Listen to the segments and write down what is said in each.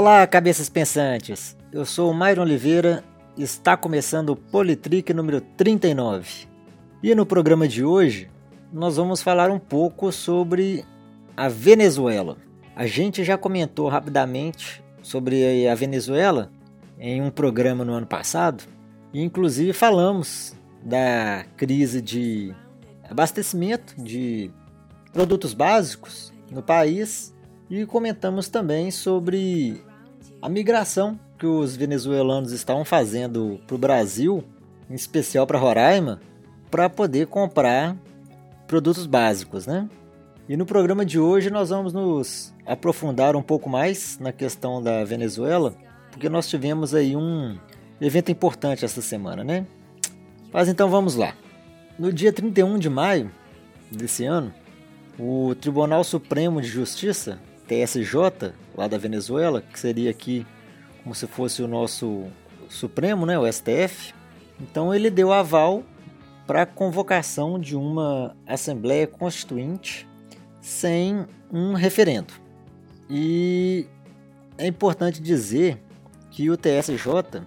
Olá, cabeças pensantes. Eu sou o Myron Oliveira e está começando o Politrick número 39. E no programa de hoje, nós vamos falar um pouco sobre a Venezuela. A gente já comentou rapidamente sobre a Venezuela em um programa no ano passado, e inclusive falamos da crise de abastecimento de produtos básicos no país e comentamos também sobre a migração que os venezuelanos estavam fazendo para o Brasil, em especial para Roraima, para poder comprar produtos básicos, né? E no programa de hoje nós vamos nos aprofundar um pouco mais na questão da Venezuela, porque nós tivemos aí um evento importante esta semana, né? Mas então vamos lá. No dia 31 de maio desse ano, o Tribunal Supremo de Justiça, TSJ, lá da Venezuela, que seria aqui como se fosse o nosso Supremo, né, o STF, então ele deu aval para a convocação de uma Assembleia Constituinte sem um referendo. E é importante dizer que o TSJ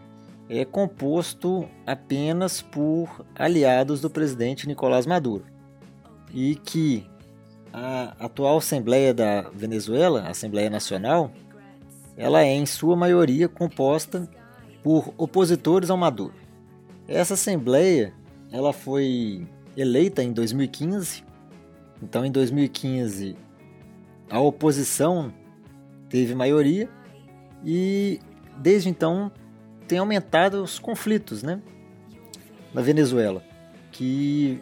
é composto apenas por aliados do presidente Nicolás Maduro e que a atual Assembleia da Venezuela, a Assembleia Nacional, ela é em sua maioria composta por opositores ao Maduro. Essa Assembleia ela foi eleita em 2015 então, em 2015, a oposição teve maioria e desde então tem aumentado os conflitos, né, na Venezuela, que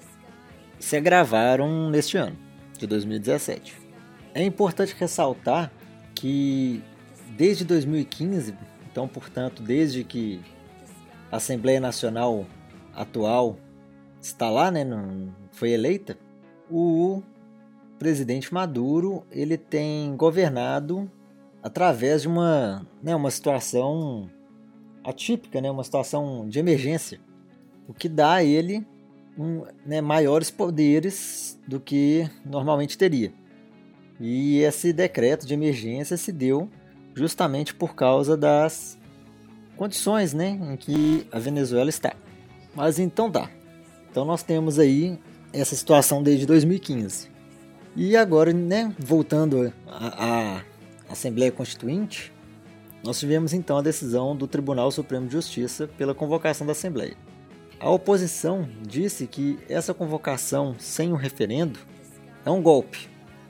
se agravaram neste ano de 2017. É importante ressaltar que desde 2015, então, portanto, desde que a Assembleia Nacional atual está lá, né, foi eleita, o presidente Maduro ele tem governado através de uma, né, uma situação atípica, né, uma situação de emergência, o que dá a ele um, né, maiores poderes do que normalmente teria. E esse decreto de emergência se deu justamente por causa das condições né, em que a Venezuela está. Mas então tá. Então nós temos aí essa situação desde 2015. E agora, né, voltando à Assembleia Constituinte, nós tivemos então a decisão do Tribunal Supremo de Justiça pela convocação da Assembleia. A oposição disse que essa convocação sem um referendo é um golpe,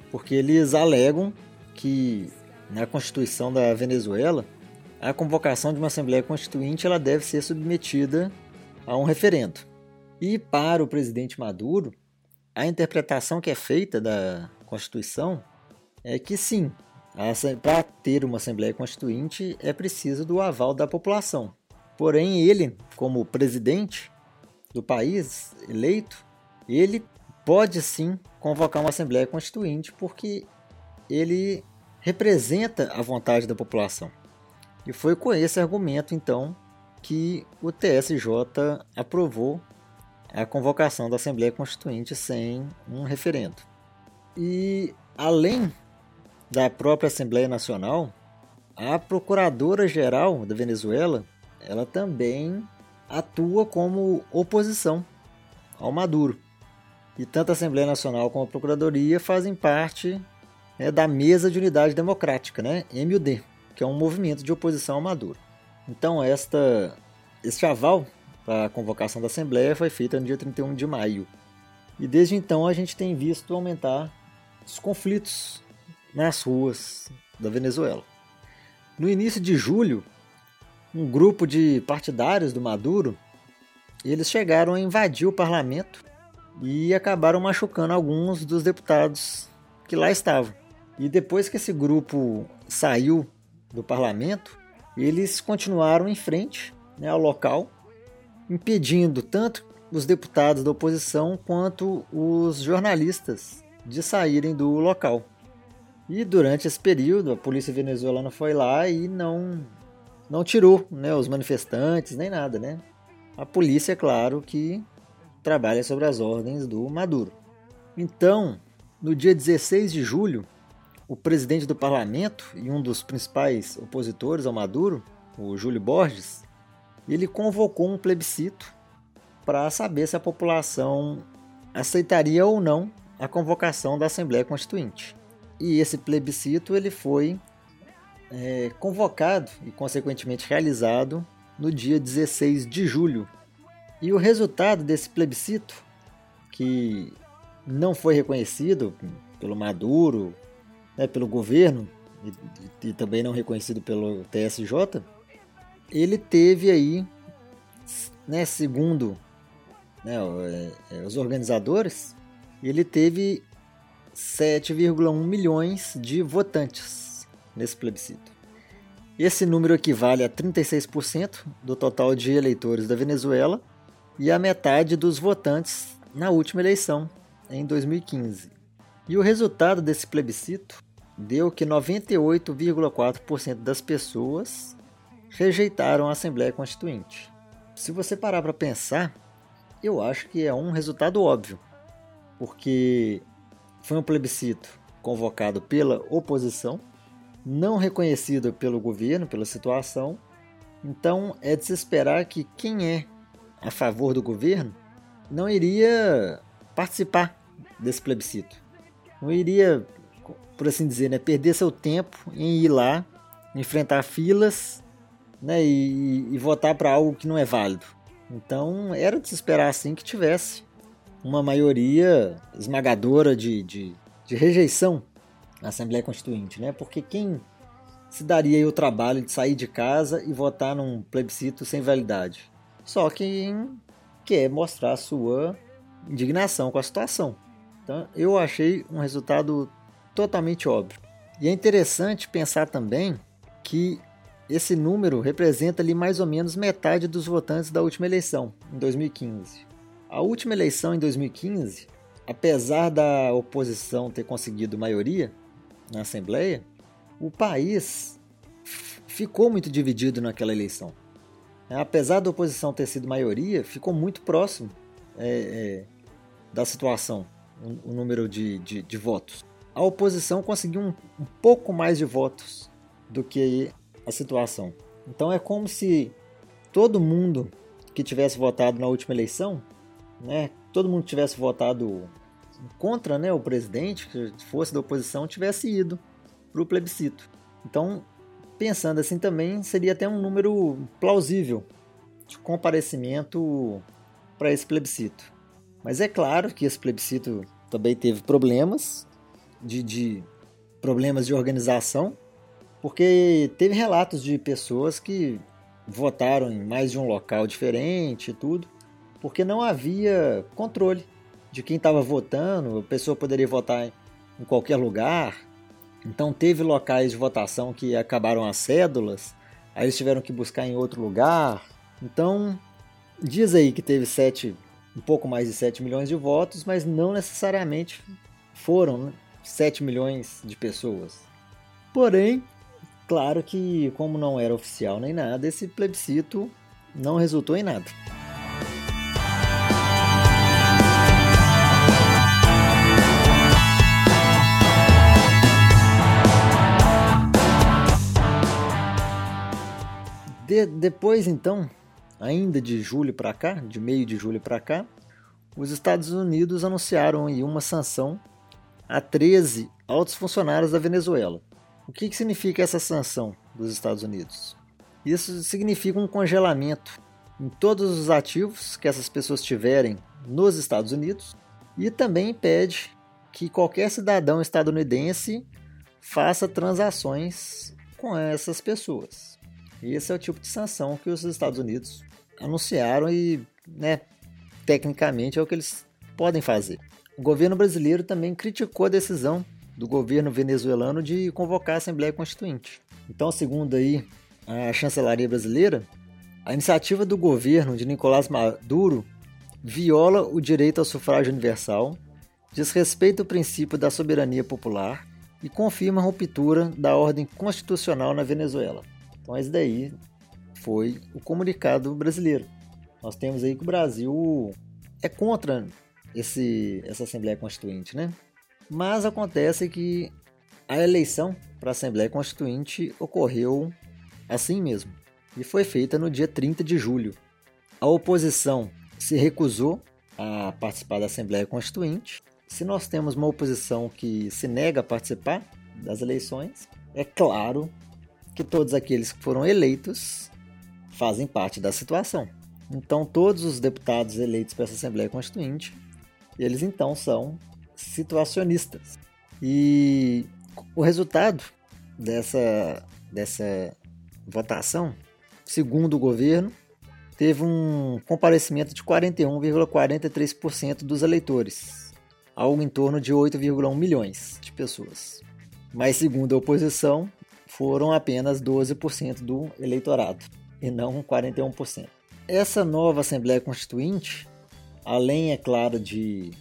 porque eles alegam que na Constituição da Venezuela a convocação de uma Assembleia Constituinte ela deve ser submetida a um referendo. E para o presidente Maduro, a interpretação que é feita da Constituição é que sim, para ter uma Assembleia Constituinte é preciso do aval da população. Porém, ele, como presidente do país eleito, ele pode sim convocar uma Assembleia Constituinte porque ele representa a vontade da população. E foi com esse argumento, então, que o TSJ aprovou a convocação da Assembleia Constituinte sem um referendo. E além da própria Assembleia Nacional, a Procuradora-Geral da Venezuela, ela também atua como oposição ao Maduro. E tanto a Assembleia Nacional como a Procuradoria fazem parte né, da Mesa de Unidade Democrática, né, MUD, que é um movimento de oposição ao Maduro. Então, esta, este aval a convocação da Assembleia foi feita no dia 31 de maio. E desde então a gente tem visto aumentar os conflitos nas ruas da Venezuela. No início de julho, um grupo de partidários do Maduro, eles chegaram a invadir o parlamento e acabaram machucando alguns dos deputados que lá estavam. E depois que esse grupo saiu do parlamento, eles continuaram em frente né, ao local impedindo tanto os deputados da oposição quanto os jornalistas de saírem do local. E durante esse período, a polícia venezuelana foi lá e não não tirou né, os manifestantes nem nada, né? A polícia, é claro, que trabalha sobre as ordens do Maduro. Então, no dia 16 de julho, o presidente do parlamento e um dos principais opositores ao Maduro, o Júlio Borges, ele convocou um plebiscito para saber se a população aceitaria ou não a convocação da Assembleia Constituinte. E esse plebiscito ele foi é, convocado e, consequentemente, realizado no dia 16 de julho. E o resultado desse plebiscito, que não foi reconhecido pelo Maduro, né, pelo governo, e, e também não reconhecido pelo TSJ, ele teve aí, né, segundo né, é, é, os organizadores, ele teve 7,1 milhões de votantes nesse plebiscito. Esse número equivale a 36% do total de eleitores da Venezuela e a metade dos votantes na última eleição, em 2015. E o resultado desse plebiscito deu que 98,4% das pessoas rejeitaram a Assembleia Constituinte. Se você parar para pensar, eu acho que é um resultado óbvio, porque foi um plebiscito convocado pela oposição, não reconhecido pelo governo, pela situação. Então é de se esperar que quem é a favor do governo não iria participar desse plebiscito. Não iria, por assim dizer, né, perder seu tempo em ir lá, enfrentar filas né, e, e votar para algo que não é válido. Então era de se esperar assim que tivesse uma maioria esmagadora de, de, de rejeição na Assembleia Constituinte, né? Porque quem se daria o trabalho de sair de casa e votar num plebiscito sem validade? Só quem quer mostrar sua indignação com a situação. Então, eu achei um resultado totalmente óbvio. E é interessante pensar também que esse número representa ali mais ou menos metade dos votantes da última eleição, em 2015. A última eleição em 2015, apesar da oposição ter conseguido maioria na Assembleia, o país ficou muito dividido naquela eleição. Apesar da oposição ter sido maioria, ficou muito próximo é, é, da situação, o, o número de, de, de, votos. A oposição conseguiu um, um pouco mais de votos do que a situação. Então é como se todo mundo que tivesse votado na última eleição né, todo mundo tivesse votado contra né, o presidente, que fosse da oposição, tivesse ido para o plebiscito. Então, pensando assim também, seria até um número plausível de comparecimento para esse plebiscito. Mas é claro que esse plebiscito também teve problemas de, de problemas de organização, porque teve relatos de pessoas que votaram em mais de um local diferente e tudo porque não havia controle de quem estava votando, a pessoa poderia votar em qualquer lugar. Então teve locais de votação que acabaram as cédulas, aí eles tiveram que buscar em outro lugar. Então diz aí que teve sete, um pouco mais de 7 milhões de votos, mas não necessariamente foram né, 7 milhões de pessoas. Porém, claro que como não era oficial nem nada, esse plebiscito não resultou em nada. De, depois, então, ainda de julho para cá, de meio de julho para cá, os Estados Unidos anunciaram aí uma sanção a 13 altos funcionários da Venezuela. O que, que significa essa sanção dos Estados Unidos? Isso significa um congelamento em todos os ativos que essas pessoas tiverem nos Estados Unidos e também impede que qualquer cidadão estadunidense faça transações com essas pessoas. E esse é o tipo de sanção que os Estados Unidos anunciaram e, né, tecnicamente é o que eles podem fazer. O governo brasileiro também criticou a decisão do governo venezuelano de convocar a Assembleia Constituinte. Então, segundo aí a chancelaria brasileira, a iniciativa do governo de Nicolás Maduro viola o direito ao sufrágio universal, desrespeita o princípio da soberania popular e confirma a ruptura da ordem constitucional na Venezuela. Então, esse daí foi o comunicado brasileiro. Nós temos aí que o Brasil é contra esse, essa Assembleia Constituinte, né? Mas acontece que a eleição para a Assembleia Constituinte ocorreu assim mesmo e foi feita no dia 30 de julho. A oposição se recusou a participar da Assembleia Constituinte. Se nós temos uma oposição que se nega a participar das eleições, é claro que todos aqueles que foram eleitos fazem parte da situação. Então, todos os deputados eleitos para essa Assembleia Constituinte, eles então são situacionistas. E o resultado dessa, dessa votação, segundo o governo, teve um comparecimento de 41,43% dos eleitores, algo em torno de 8,1 milhões de pessoas. Mas, segundo a oposição, foram apenas 12% do eleitorado e não 41%. Essa nova Assembleia Constituinte, além, é claro, de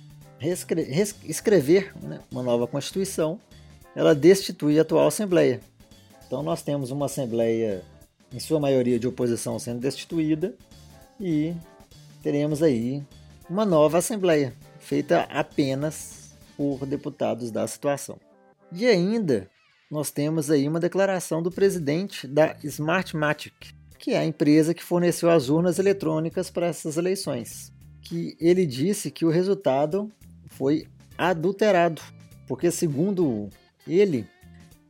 escrever né, uma nova Constituição, ela destitui a atual Assembleia. Então nós temos uma Assembleia, em sua maioria de oposição, sendo destituída e teremos aí uma nova Assembleia, feita apenas por deputados da situação. E ainda nós temos aí uma declaração do presidente da Smartmatic, que é a empresa que forneceu as urnas eletrônicas para essas eleições, que ele disse que o resultado foi adulterado, porque segundo ele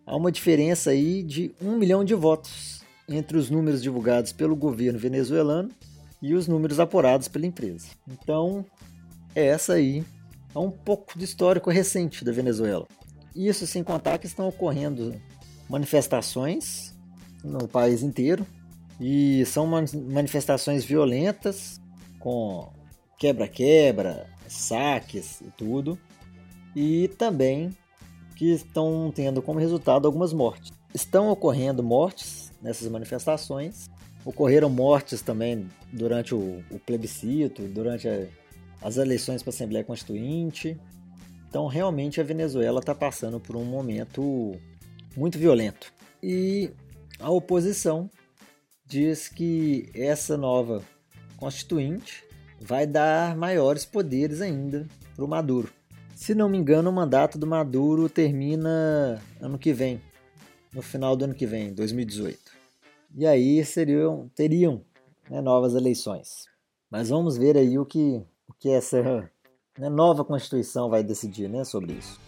há uma diferença aí de um milhão de votos entre os números divulgados pelo governo venezuelano e os números apurados pela empresa. Então, essa aí é um pouco do histórico recente da Venezuela. Isso sem contar que estão ocorrendo manifestações no país inteiro e são manifestações violentas com quebra-quebra, saques e tudo. E também que estão tendo como resultado algumas mortes. Estão ocorrendo mortes nessas manifestações. Ocorreram mortes também durante o, o plebiscito, durante a, as eleições para a Assembleia Constituinte. Então, realmente, a Venezuela está passando por um momento muito violento. E a oposição diz que essa nova constituinte vai dar maiores poderes ainda para o Maduro. Se não me engano, o mandato do Maduro termina ano que vem, no final do ano que vem, 2018. E aí seriam, teriam né, novas eleições. Mas vamos ver aí o que, o que essa né, nova Constituição vai decidir né, sobre isso.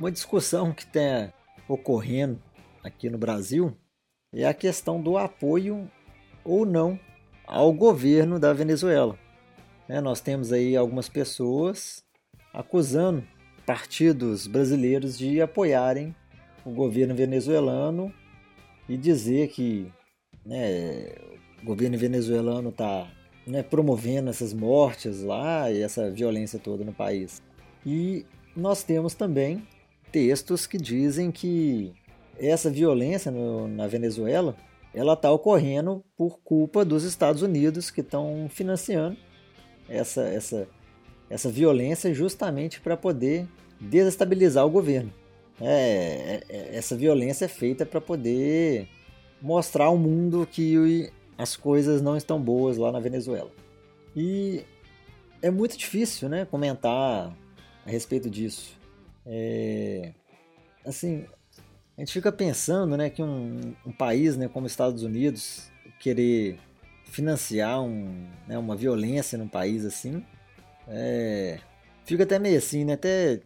Uma discussão que está ocorrendo aqui no Brasil é a questão do apoio ou não ao governo da Venezuela. Né, nós temos aí algumas pessoas acusando partidos brasileiros de apoiarem o governo venezuelano e dizer que né, o governo venezuelano está né, promovendo essas mortes lá e essa violência toda no país. E nós temos também textos que dizem que essa violência no, na Venezuela ela está ocorrendo por culpa dos Estados Unidos que estão financiando essa, essa, essa violência justamente para poder desestabilizar o governo. É, é, é, essa violência é feita para poder mostrar ao mundo que as coisas não estão boas lá na Venezuela. E é muito difícil né, comentar a respeito disso. É, assim, a gente fica pensando né, que um, um país né, como os Estados Unidos querer financiar um, né, uma violência num país assim, é, fica até meio assim, né? Até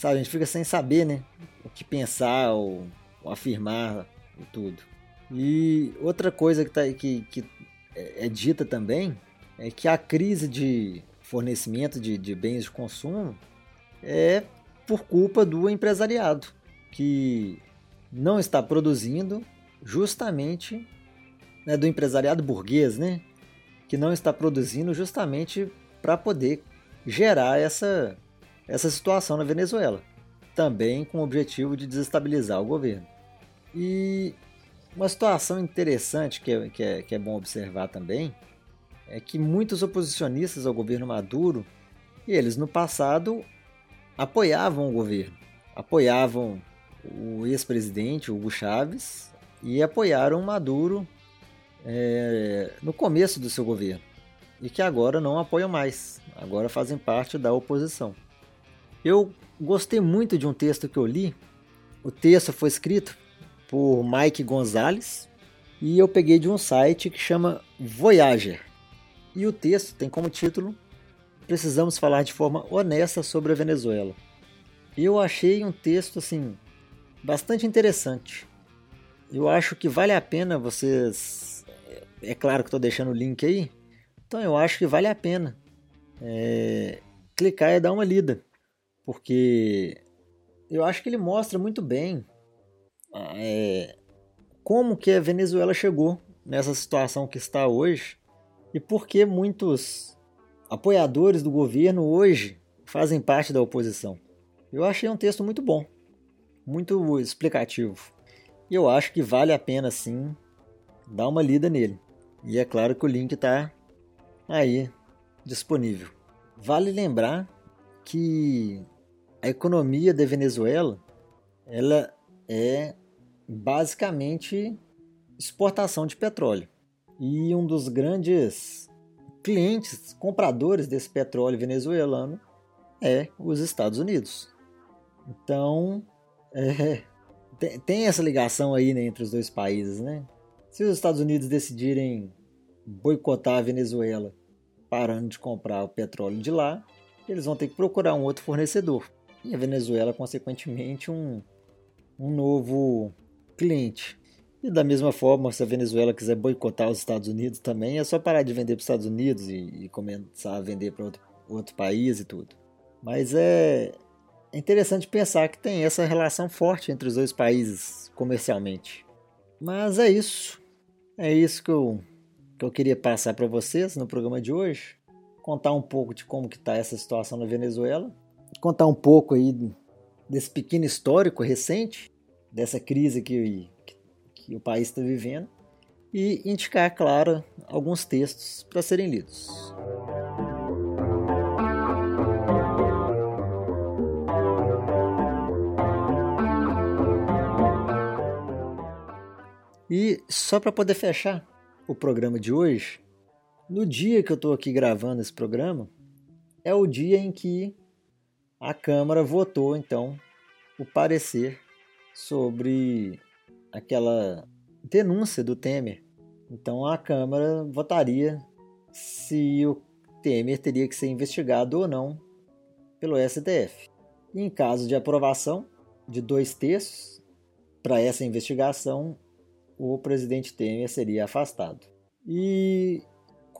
Sabe, a gente fica sem saber, né? O que pensar ou, ou afirmar e tudo. E outra coisa que, tá, que, que é, é dita também é que a crise de fornecimento de, de bens de consumo é por culpa do empresariado, que não está produzindo justamente né, do empresariado burguês, né? Que não está produzindo justamente para poder gerar essa essa situação na Venezuela, também com o objetivo de desestabilizar o governo. E uma situação interessante que é, que é, que é bom observar também é que muitos oposicionistas ao governo Maduro, eles no passado apoiavam o governo, apoiavam o ex-presidente Hugo Chávez e apoiaram Maduro é, no começo do seu governo e que agora não apoiam mais, agora fazem parte da oposição. Eu gostei muito de um texto que eu li. O texto foi escrito por Mike Gonzalez e eu peguei de um site que chama Voyager. E o texto tem como título Precisamos falar de forma honesta sobre a Venezuela. Eu achei um texto assim bastante interessante. Eu acho que vale a pena vocês. É claro que estou deixando o link aí. Então eu acho que vale a pena é... clicar e dar uma lida. Porque eu acho que ele mostra muito bem é... como que a Venezuela chegou nessa situação que está hoje e por que muitos apoiadores do governo hoje fazem parte da oposição. Eu achei um texto muito bom, muito explicativo. E eu acho que vale a pena sim dar uma lida nele. E é claro que o link está aí disponível. Vale lembrar que a economia da Venezuela ela é basicamente exportação de petróleo. E um dos grandes clientes, compradores desse petróleo venezuelano é os Estados Unidos. Então, é, tem, tem, essa ligação aí né, entre os dois países, né? Se os Estados Unidos decidirem boicotar a Venezuela, parando de comprar o petróleo de lá, eles vão ter que procurar um outro fornecedor. E a Venezuela, consequentemente, um, um novo cliente. E da mesma forma, se a Venezuela quiser boicotar os Estados Unidos também, é só parar de vender para os Estados Unidos e, e começar a vender para outro, outro país e tudo. Mas é, é interessante pensar que tem essa relação forte entre os dois países comercialmente. Mas é isso. É isso que eu, que eu queria passar para vocês no programa de hoje. Contar um pouco de como que está essa situação na Venezuela. Contar um pouco aí desse pequeno histórico recente, dessa crise que, que, que o país está vivendo. E indicar, claro, alguns textos para serem lidos. E só para poder fechar o programa de hoje, no dia que eu estou aqui gravando esse programa, é o dia em que a Câmara votou, então, o parecer sobre aquela denúncia do Temer. Então a Câmara votaria se o Temer teria que ser investigado ou não pelo STF. E em caso de aprovação de dois terços para essa investigação, o presidente Temer seria afastado. E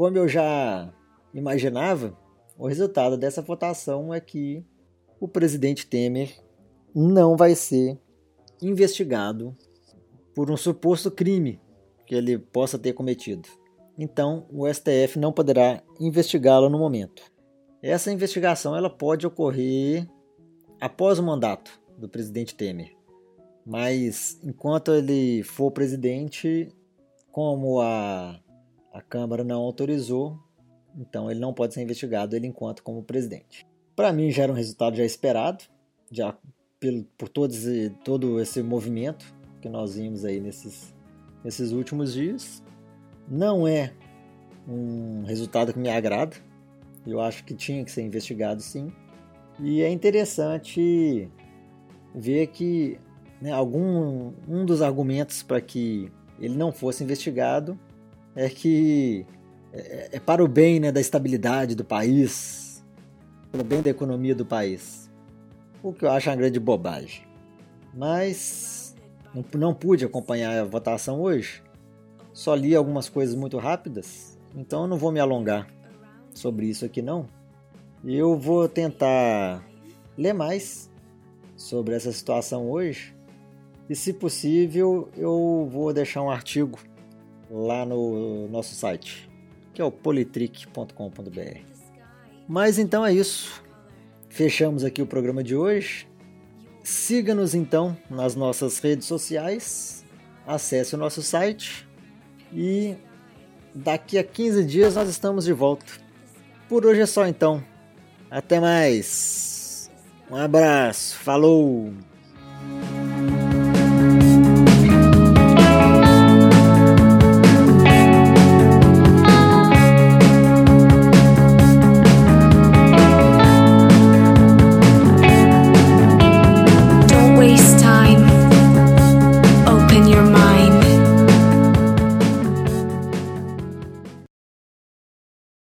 como eu já imaginava, o resultado dessa votação é que o presidente Temer não vai ser investigado por um suposto crime que ele possa ter cometido. Então, o STF não poderá investigá-lo no momento. Essa investigação ela pode ocorrer após o mandato do presidente Temer. Mas enquanto ele for presidente, como a, a Câmara não autorizou, então ele não pode ser investigado ele enquanto como presidente. Para mim já era um resultado já esperado, já pelo, por todo esse, todo esse movimento que nós vimos aí nesses, nesses últimos dias. Não é um resultado que me agrada. Eu acho que tinha que ser investigado sim. E é interessante ver que né, algum um dos argumentos para que ele não fosse investigado é que é, é para o bem né, da estabilidade do país, pelo bem da economia do país. O que eu acho uma grande bobagem. Mas não, não pude acompanhar a votação hoje, só li algumas coisas muito rápidas, então eu não vou me alongar sobre isso aqui não. Eu vou tentar ler mais sobre essa situação hoje e se possível, eu vou deixar um artigo lá no nosso site, que é o politrick.com.br. Mas então é isso. Fechamos aqui o programa de hoje. Siga-nos então nas nossas redes sociais, acesse o nosso site e daqui a 15 dias nós estamos de volta. Por hoje é só então. Até mais. Um abraço. Falou.